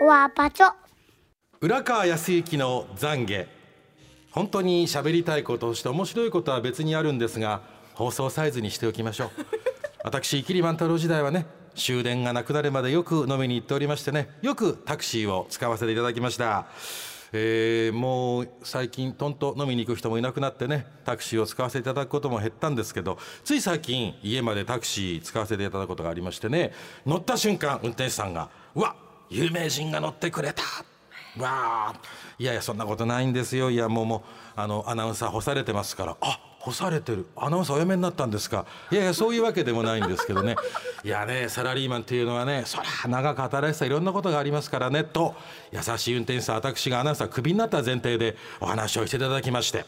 わパチョ浦川康之の懺悔。本当に喋りたいこととして面白いことは別にあるんですが放送サイズにしておきましょう。私キリマン太郎時代はね終電がなくなるまでよく飲みに行っておりましてねよくタクシーを使わせていただきました。えー、もう最近とんと飲みに行く人もいなくなってねタクシーを使わせていただくことも減ったんですけどつい最近家までタクシー使わせていただくことがありましてね乗った瞬間運転手さんが「うわ有名人が乗ってくれた」わあ。いやいやそんなことないんですよ。いやもうもうあのアナウンサー干されてますから。あ干されてる。アナウンサーお辞めになったんですか。いやいやそういうわけでもないんですけどね。いやねサラリーマンっていうのはねそりゃ長く働いてたいろんなことがありますからね。と優しい運転手さん私がアナウンサークビになった前提でお話をしていただきまして。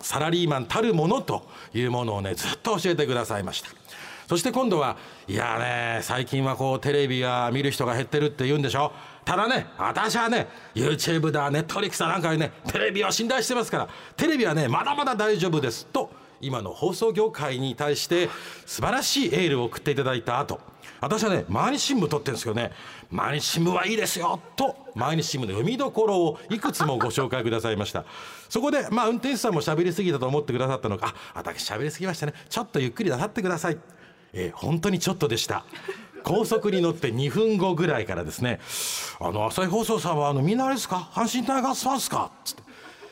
サラリーマンたるものというものをねずっと教えてくださいました。そして今度はいやね最近はこうテレビは見る人が減ってるって言うんでしょ？ただね私はね YouTube だネットフリックスだなんかねテレビを信頼してますからテレビはねまだまだ大丈夫です。と今の放送業界に対して素晴らしいエールを送っていただいた後私はね毎日新聞撮ってるんですけどね毎日新聞はいいですよ。と毎日新聞の読みどころをいくつもご紹介くださいました。そこでまあ運転手さんも喋りすぎたと思ってくださったのかあ私喋りすぎましたね。ちょっとゆっくりなさってください。えー、本当にちょっとでした。高速に乗って2分後ぐらいからですね「あの朝日放送さんはあのみんなあれですか？阪神タイガースファンですか?」つって。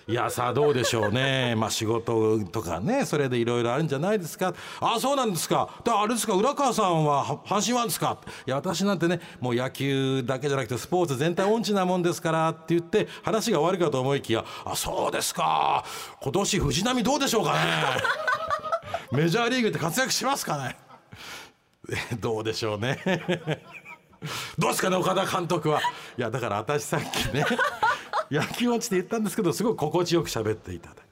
いやさあどうでしょうね。まあ仕事とかねそれでいろいろあるんじゃないですか？ああそうなんですか。であれですか？浦川さんは阪神ファンですか？いや私なんてねもう野球だけじゃなくてスポーツ全体音痴なもんですからって言って話が終わるかと思いきやあそうですか。今年藤浪どうでしょうかね。メジャーリーグって活躍しますかね。どうでしょうね。どうですかね岡田監督は。いやだから私さっきね 野球落ちて言ったんですけどすごい心地よく喋っていただいて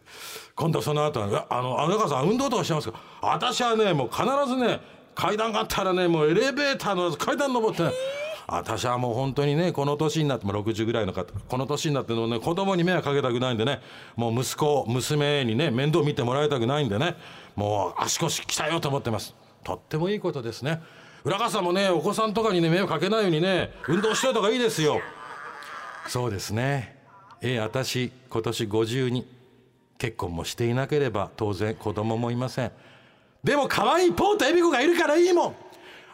今度その後は「あのあ中さん運動とかしてますか?」私はねもう必ずね階段があったらねもうエレベーターの階段登って私はもう本当にねこの年になっても60ぐらいの方この年になってのね子供に迷惑かけたくないんでねもう息子娘にね面倒見てもらいたくないんでねもう足腰鍛えようと思ってます。とってもいいことですね。浦川さんもねお子さんとかにね迷惑かけないようにね運動しといた方がいいですよ。そうですね。ええ私今年52結婚もしていなければ当然子供もいません。でも可愛いポートエビ子がいるからいいもん。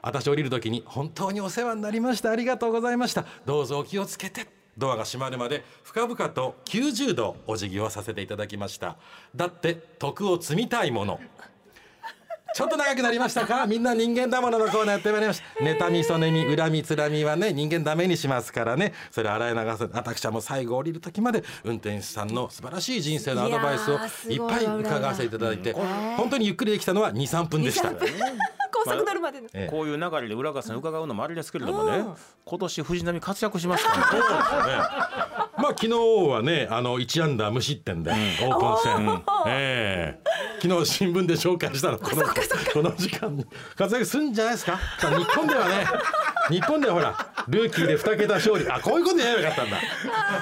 私降りる時に本当にお世話になりました。ありがとうございました。どうぞお気をつけて。ドアが閉まるまで深々と90度お辞儀をさせていただきました。だって徳を積みたいもの。ちょっと長くなりましたか？みんな人間だもののコーナーやってまいりました。妬みそねみ恨みつらみはね人間ダメにしますからね。それ洗い流せ私はもう最後降りる時まで運転手さんの素晴らしい人生のアドバイスをいっぱい伺わせていただいて本当にゆっくりできたのは23分でした。高速乗るまで、まあ、こういう流れで浦川さん伺うのもあれですけれどもね、今年藤波活躍しますからね。まあ昨日はねあの1安打無失点で、オープン戦、えー、昨日新聞で紹介したのこのこの時間に。活躍するんじゃないですか？日本ではね。日本ではほらルーキーで2桁勝利。あこういうことやればよかったんだ。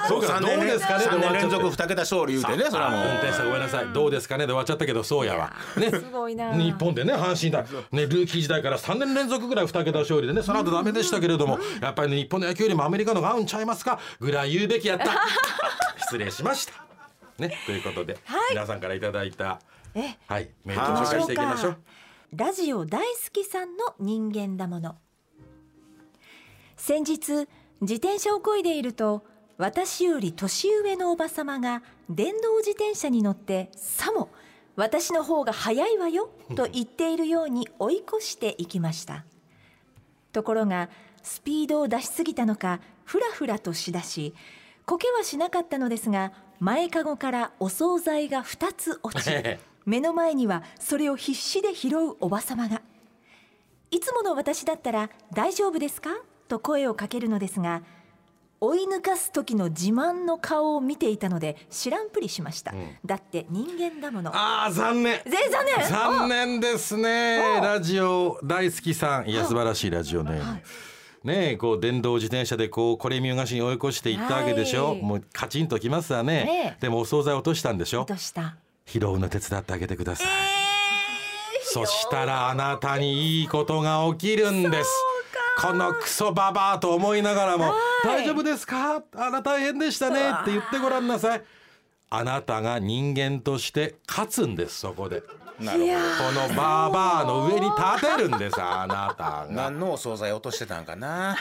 そうかどうですかね？3年連続2桁勝利言うてねそれはもう。運転手さんごめんなさい。どうですかね？で終わっちゃったけどそうやわ。ね。すごいな。日本でね阪神だねルーキー時代から3年連続ぐらい2桁勝利でねその後ダメでしたけれどもやっぱり、ね、日本の野球よりもアメリカのが合うんちゃいますかぐらい言うべきやった。失礼しました。ねということで、はい、皆さんからいただいたはいメールを紹介していきましょう。ラジオ大好きさんの人間だもの先日自転車を漕いでいると私より年上のおばさまが電動自転車に乗ってさも私の方が早いわよと言っているように追い越していきました。ところがスピードを出しすぎたのかふらふらとしだしこけはしなかったのですが前かごからお惣菜が2つ落ち目の前にはそれを必死で拾うおばさまが。いつもの私だったら大丈夫ですか？と声をかけるのですが追い抜かす時の自慢の顔を見ていたので知らんぷりしました、うん、だって人間だもの。ああ残念。残念。残念ですね。ラジオ大好きさん。いや素晴らしいラジオネーム、はい。ねこう電動自転車でこうこれ見よがしに追い越していったわけでしょ、はい、もうカチンときますわね、ね、でもお惣菜落としたんでしょ。落とした。拾うの手伝ってあげてください、えー、そしたらあなたにいいことが起きるんですこのクソババアと思いながらも「大丈夫ですか？あら大変でしたね」って言ってごらんなさい。あなたが人間として勝つんですそこで。なるほど。このバーバーの上に立てるんですあなたが。何のお惣菜落としてたんかな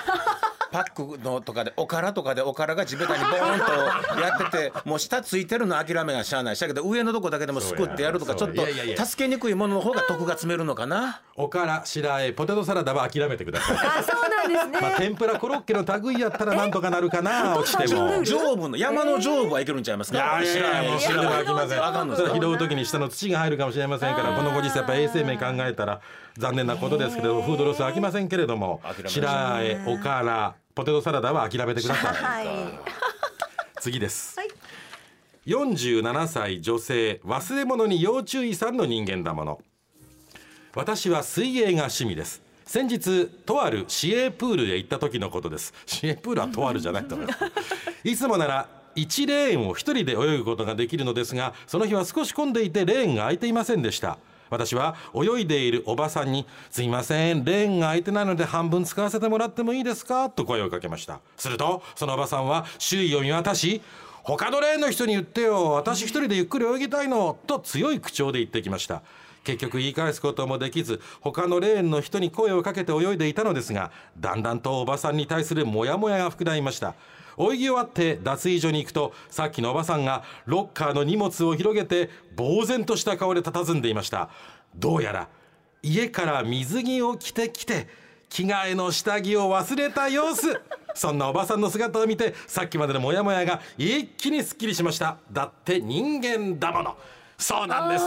パックのとかでおからとかでおからが地べたにボーンとやっててもう下ついてるの諦めがしゃあない。しだけど上のとこだけでもすくってやるとかちょっと助けにくいものの方が得が詰めるのかな？おから白あえポテトサラダは諦めてください。あそうなんですね、まあ、天ぷらコロッケの類やったらなんとかなるかな 落ちても。上部の山の上部はいけるんちゃいますか？いやいやいやもう死んでも飽きませんあかんの拾う時に下の土が入るかもしれませんからこのご時世やっぱ衛生面考えたら残念なことですけどフードロス飽きませんけれども白あえおからポテトサラダは諦めてください、はい、次です、はい、47歳女性忘れ物に要注意さんの人間だもの。私は水泳が趣味です。先日とある市営プールへ行った時のことです。市営プールはとあるじゃないと思います。いつもなら1レーンを1人で泳ぐことができるのですがその日は少し混んでいてレーンが空いていませんでした私は泳いでいるおばさんに「すいませんレーンが空いてないので半分使わせてもらってもいいですか?」と声をかけました。するとそのおばさんは周囲を見渡し他のレーンの人に言ってよ。私一人でゆっくり泳ぎたいのと強い口調で言ってきました。結局言い返すこともできず他のレーンの人に声をかけて泳いでいたのですがだんだんとおばさんに対するモヤモヤが膨らみました。泳ぎ終わって脱衣所に行くとさっきのおばさんがロッカーの荷物を広げて呆然とした顔で佇んでいました。どうやら家から水着を着てきて着替えの下着を忘れた様子。そんなおばさんの姿を見てさっきまでのモヤモヤが一気にすっきりしました。だって人間だもの。そうなんです。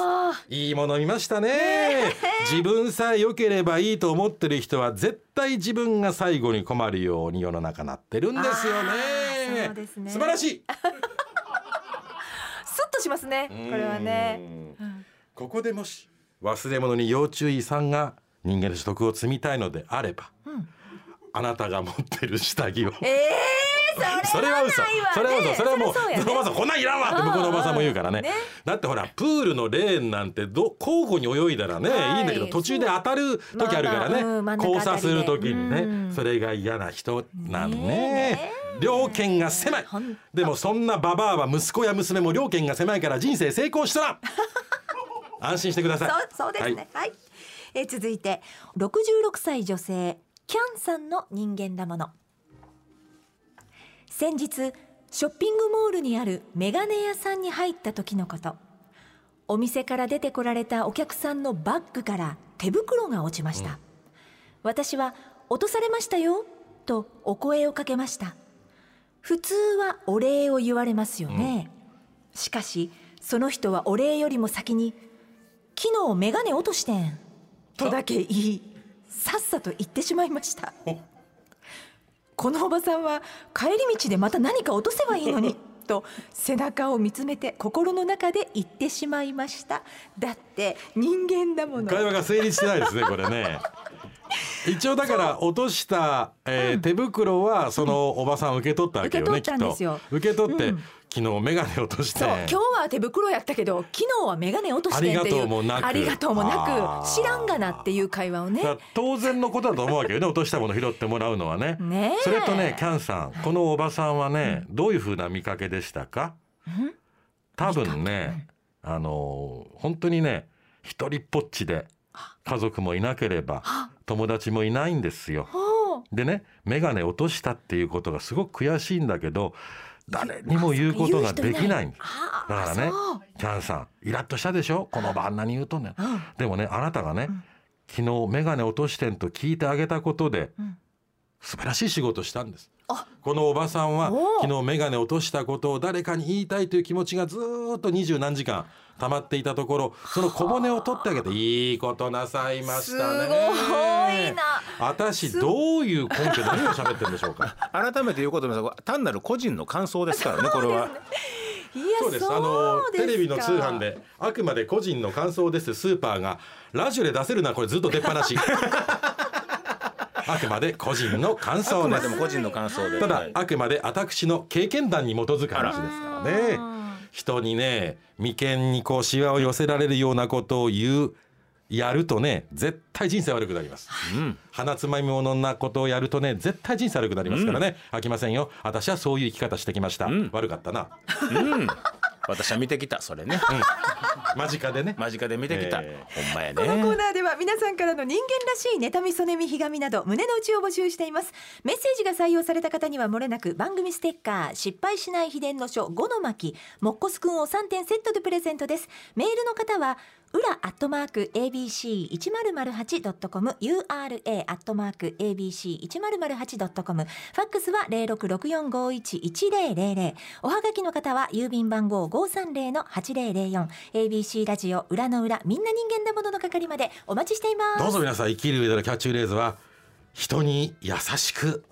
いいもの見ましたね、ね、自分さえ良ければいいと思ってる人は絶対自分が最後に困るように世の中なってるんですよね。ね。素晴らしい。スッとしますね。これはね、ここでもし忘れ物に要注意さんが人間の取得を積みたいのであれば、うん、あなたが持ってる下着を、えーそれは嘘。それは嘘。それはもうおばさんこんなんいらんわって向こうのおばさんも言うからね。だってほらプールのレーンなんてど交互に泳いだらねいいんだけど途中で当たる時あるからね。交差する時にねそれが嫌な人なんね。両権が狭い。でもそんなババアは息子や娘も両権が狭いから人生成功したら。安心してください。そうですね。はい、え続いて66歳女性キャンさんの人間だもの先日ショッピングモールにあるメガネ屋さんに入った時のこと。お店から出てこられたお客さんのバッグから手袋が落ちました、うん、私は落とされましたよとお声をかけました。普通はお礼を言われますよね、うん、しかしその人はお礼よりも先に昨日メガネ落としてんとだけ言いさっさと言ってしまいました。このおばさんは帰り道でまた何か落とせばいいのにと背中を見つめて心の中で言ってしまいました。だって人間だもの。会話が成立してないですねこれね。一応だから落とした、えー、手袋はそのおばさん受け取ったわけよね、きっと。受け取って、昨日眼鏡落として。今日は手袋やったけど昨日は眼鏡落としてっていうありがとうもなく。ありがとうもなく知らんがなっていう会話をね。当然のことだと思うわけよね 落としたもの拾ってもらうのはね。ねそれとねキャンさんこのおばさんはね、うん、どういうふうな見かけでしたか、うん、多分ねあの本当にね一人っぽっちで家族もいなければ友達もいないんですよ。でね眼鏡落としたっていうことがすごく悔しいんだけど誰にも言うことができないだからねチャンさんイラッとしたでしょ？この場あんなに言うとね、うん、でもねあなたがね、うん、昨日眼鏡落としてんと聞いてあげたことで、うん、素晴らしい仕事したんです。このおばさんは昨日眼鏡落としたことを誰かに言いたいという気持ちがずっと二十何時間溜まっていたところその小骨を取ってあげていいことなさいましたね私どういう根拠で何を喋ってるんでしょうか？改めて言うことも単なる個人の感想ですからねこれは。そうですあのテレビの通販であくまで個人の感想ですスーパーがラジオで出せるのはこれずっと出っ放しあくまで個人の感想です。個人の感想で。ただ、あくまで私の経験談に基づく話ですからね。人にね眉間にこうしわを寄せられるようなことを言うやるとね絶対人生悪くなります、鼻つまみものなことをやるとね絶対人生悪くなりますからね、飽きませんよ。私はそういう生き方してきました、悪かったな、私は見てきた。それね。間近でね。間近で見てきた、えほんまやこのコーねナーでは皆さんからの人間らしい妬みそねみひがみなど胸の内を募集しています。メッセージが採用された方にはもれなく番組ステッカー失敗しない秘伝の書5の巻もっこすくんを3点セットでプレゼントです。メールの方は裏アットマーク abc1008.com ura アットマーク abc1008.com ファックスは0664511000おはがきの方は郵便番号530-8004 ABC ラジオ裏の裏みんな人間だものの係までお待ちしています。どうぞ皆さん生きる上でのキャッチフレーズは人に優しく